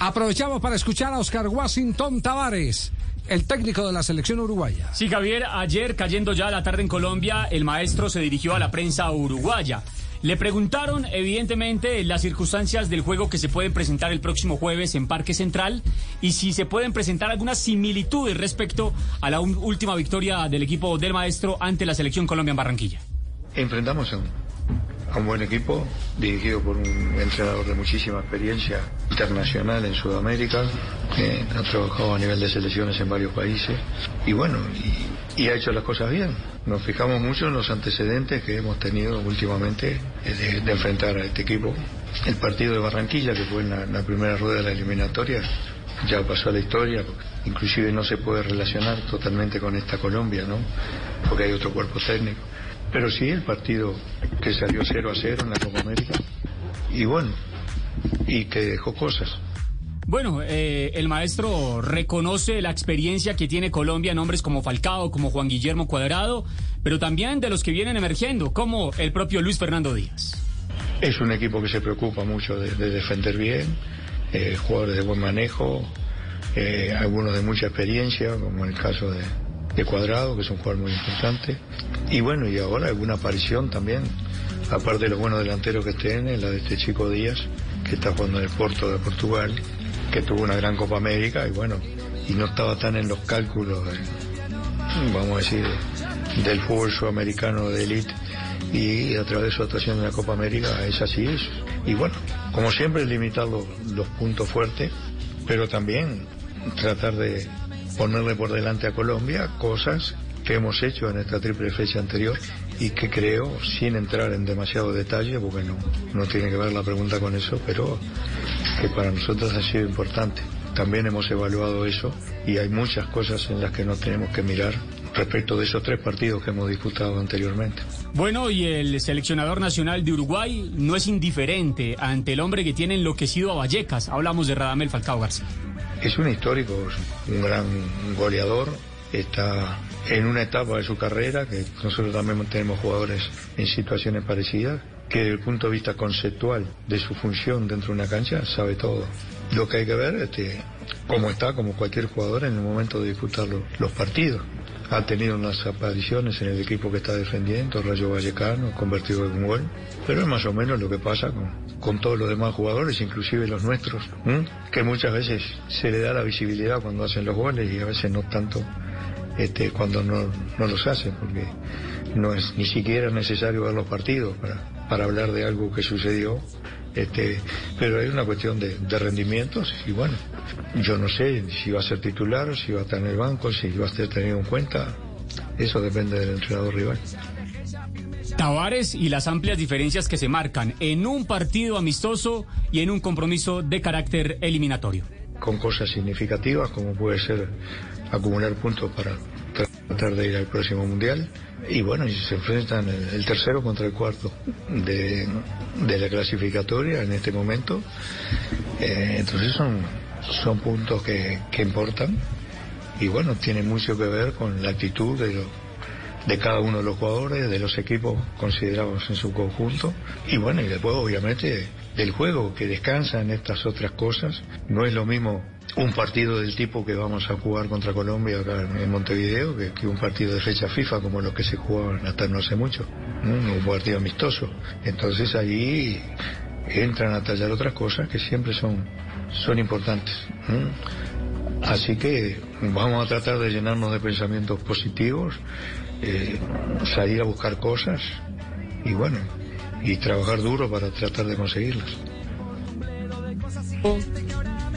Aprovechamos para escuchar a Oscar Washington Tavares, el técnico de la selección uruguaya. Sí, Javier, ayer cayendo ya la tarde en Colombia, el maestro se dirigió a la prensa uruguaya. Le preguntaron, evidentemente, las circunstancias del juego que se pueden presentar el próximo jueves en Parque Central y si se pueden presentar algunas similitudes respecto a la última victoria del equipo del maestro ante la selección Colombia en Barranquilla. Enfrentamos a un, a un buen equipo dirigido por un entrenador de muchísima experiencia internacional en Sudamérica, que ha trabajado a nivel de selecciones en varios países y bueno, y, ha hecho las cosas bien. Nos fijamos mucho en los antecedentes que hemos tenido últimamente de, de enfrentar a este equipo. El partido de Barranquilla, que fue en la, la primera rueda de la eliminatoria, ya pasó a la historia, inclusive no se puede relacionar totalmente con esta Colombia, ¿no? Porque hay otro cuerpo técnico. Pero sí el partido que salió 0 a 0 en la Copa América. Y bueno, y que dejó cosas. Bueno, eh, el maestro reconoce la experiencia que tiene Colombia en hombres como Falcao, como Juan Guillermo Cuadrado, pero también de los que vienen emergiendo, como el propio Luis Fernando Díaz. Es un equipo que se preocupa mucho de, de defender bien, eh, jugadores de buen manejo, eh, algunos de mucha experiencia, como en el caso de, de Cuadrado, que es un jugador muy importante. Y bueno, y ahora alguna aparición también, aparte de los buenos delanteros que tiene, la de este chico Díaz, que está jugando en el Porto de Portugal, que tuvo una gran Copa América y bueno, y no estaba tan en los cálculos, de, vamos a decir, del fútbol sudamericano de élite y a través de su actuación en la Copa América es así es. Y bueno, como siempre limitar los puntos fuertes, pero también tratar de ponerle por delante a Colombia cosas que hemos hecho en esta triple fecha anterior y que creo, sin entrar en demasiado detalle, porque no, no tiene que ver la pregunta con eso, pero que para nosotros ha sido importante. También hemos evaluado eso y hay muchas cosas en las que nos tenemos que mirar respecto de esos tres partidos que hemos disputado anteriormente. Bueno, y el seleccionador nacional de Uruguay no es indiferente ante el hombre que tiene enloquecido a Vallecas. Hablamos de Radamel Falcao García. Es un histórico, un gran goleador, está en una etapa de su carrera que nosotros también tenemos jugadores en situaciones parecidas que desde el punto de vista conceptual de su función dentro de una cancha sabe todo. Lo que hay que ver es este, cómo está, como cualquier jugador, en el momento de disputar los partidos. Ha tenido unas apariciones en el equipo que está defendiendo, Rayo Vallecano, convertido en un gol. Pero es más o menos lo que pasa con, con todos los demás jugadores, inclusive los nuestros, que muchas veces se le da la visibilidad cuando hacen los goles y a veces no tanto este, cuando no, no los hacen, porque no es ni siquiera necesario ver los partidos para, para hablar de algo que sucedió. Este, pero hay una cuestión de, de, rendimientos y bueno, yo no sé si va a ser titular, si va a estar en el banco, si va a ser tenido en cuenta. Eso depende del entrenador rival. Tavares y las amplias diferencias que se marcan en un partido amistoso y en un compromiso de carácter eliminatorio. Con cosas significativas como puede ser acumular puntos para tratar de ir al próximo mundial. Y bueno, y se enfrentan el, tercero contra el cuarto de, de, la clasificatoria en este momento. Eh, entonces son, son puntos que, que, importan y bueno, tiene mucho que ver con la actitud de, lo, de cada uno de los jugadores, de los equipos considerados en su conjunto. Y bueno, y después obviamente del juego que descansa en estas otras cosas. No es lo mismo un partido del tipo que vamos a jugar contra Colombia acá en Montevideo que, que, un partido de fecha FIFA como los que se jugaban hasta no hace mucho, ¿no? un partido amistoso. Entonces ahí entran a tallar otras cosas que siempre son, son importantes. Así que vamos a tratar de llenarnos de pensamientos positivos, eh, salir a buscar cosas y bueno, y trabajar duro para tratar de conseguirlas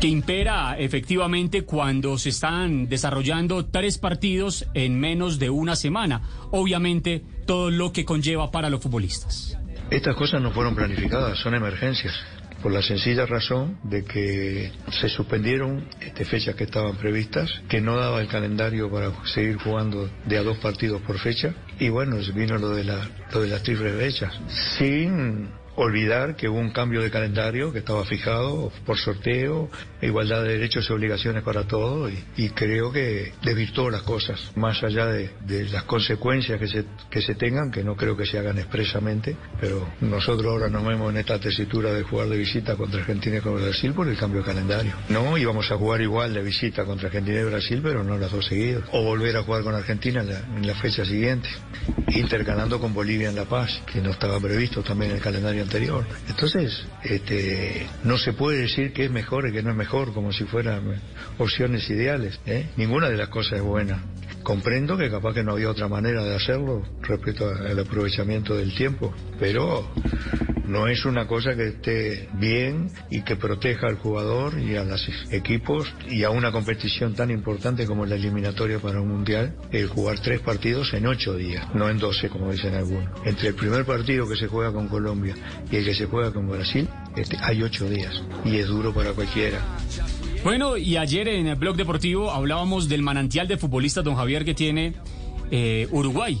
que impera efectivamente cuando se están desarrollando tres partidos en menos de una semana. Obviamente, todo lo que conlleva para los futbolistas. Estas cosas no fueron planificadas, son emergencias. por la sencilla razón de que se suspendieron este, fechas que estaban previstas, que no daba el calendario para seguir jugando de a dos partidos por fecha, y bueno, vino lo de, la, lo de las triples fechas, sin olvidar que hubo un cambio de calendario que estaba fijado por sorteo, igualdad de derechos y obligaciones para todos y, creo que desvirtuó las cosas, más allá de, las consecuencias que se, que se tengan, que no creo que se hagan expresamente, pero nosotros ahora nos vemos en esta tesitura de jugar de visita contra Argentina y contra Brasil por el cambio de calendario. No íbamos a jugar igual de visita contra Argentina y Brasil, pero no las dos seguidas. O volver a jugar con Argentina en la, en la fecha siguiente, intercalando con Bolivia en La Paz, que no estaba previsto también en el calendario Entonces, este, no se puede decir que es mejor y que no es mejor, como si fueran opciones ideales. ¿eh? Ninguna de las cosas es buena. Comprendo que capaz que no había otra manera de hacerlo respecto al aprovechamiento del tiempo, pero no es una cosa que esté bien y que proteja al jugador y a los equipos y a una competición tan importante como la eliminatoria para un mundial, el jugar tres partidos en ocho días, no en doce como dicen algunos. Entre el primer partido que se juega con Colombia y el que se juega con Brasil, este, hay ocho días y es duro para cualquiera. Bueno, y ayer en el blog deportivo hablábamos del manantial de futbolistas, don Javier, que tiene eh, Uruguay.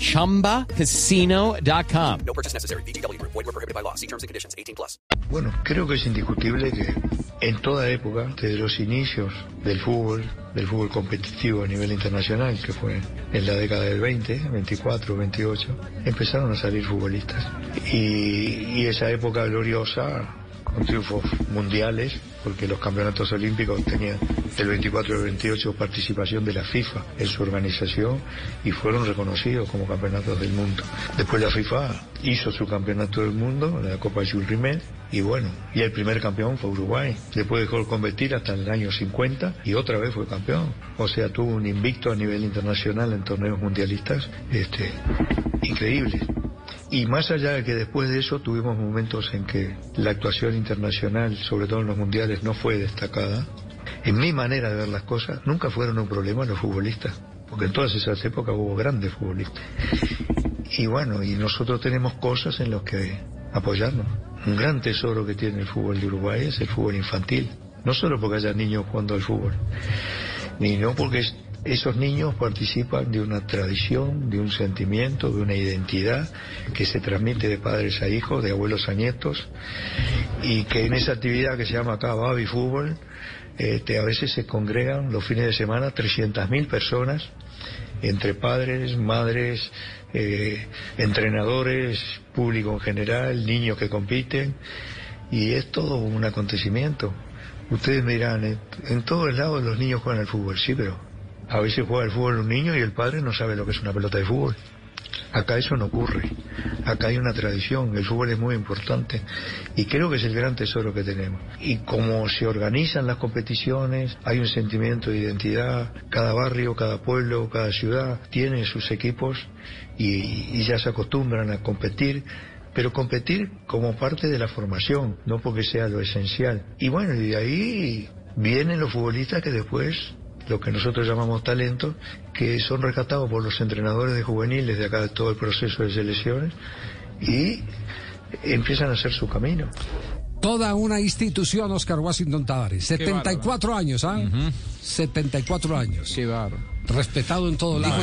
ChumbaCasino.com. No purchase necessary. BGW. Void were prohibited by law. See terms and conditions. 18 plus. Bueno, creo que es indiscutible que en toda época, desde los inicios del fútbol, del fútbol competitivo a nivel internacional, que fue en la década del 20, 24, 28, empezaron a salir futbolistas. Y, y esa época gloriosa con triunfos mundiales, porque los campeonatos olímpicos tenían el 24 y el 28 participación de la FIFA en su organización y fueron reconocidos como campeonatos del mundo. Después la FIFA hizo su campeonato del mundo, la Copa Jules Rimet, y bueno, y el primer campeón fue Uruguay. Después dejó de competir hasta el año 50 y otra vez fue campeón. O sea, tuvo un invicto a nivel internacional en torneos mundialistas este, increíble. Y más allá de que después de eso tuvimos momentos en que la actuación internacional, sobre todo en los mundiales, no fue destacada, en mi manera de ver las cosas, nunca fueron un problema los futbolistas, porque en todas esas épocas hubo grandes futbolistas. Y bueno, y nosotros tenemos cosas en las que apoyarnos. Un gran tesoro que tiene el fútbol de Uruguay es el fútbol infantil. No solo porque haya niños jugando al fútbol, ni no porque esos niños participan de una tradición, de un sentimiento, de una identidad que se transmite de padres a hijos, de abuelos a nietos, y que en esa actividad que se llama acá Babi Fútbol, este, a veces se congregan los fines de semana 300.000 personas, entre padres, madres, eh, entrenadores, público en general, niños que compiten, y es todo un acontecimiento. Ustedes me dirán, en todos lados los niños juegan al fútbol, sí, pero a veces juega el fútbol un niño y el padre no sabe lo que es una pelota de fútbol. Acá eso no ocurre. Acá hay una tradición. El fútbol es muy importante y creo que es el gran tesoro que tenemos. Y como se organizan las competiciones, hay un sentimiento de identidad. Cada barrio, cada pueblo, cada ciudad tiene sus equipos y, ya se acostumbran a competir pero competir como parte de la formación, no porque sea lo esencial. Y bueno, y de ahí vienen los futbolistas que después lo que nosotros llamamos talento, que son rescatados por los entrenadores de juveniles de acá de todo el proceso de selecciones y empiezan a hacer su camino. Toda una institución, Oscar Washington Tavares. 74 años, ¿ah? 74 años. Qué barro. Respetado en todo lado.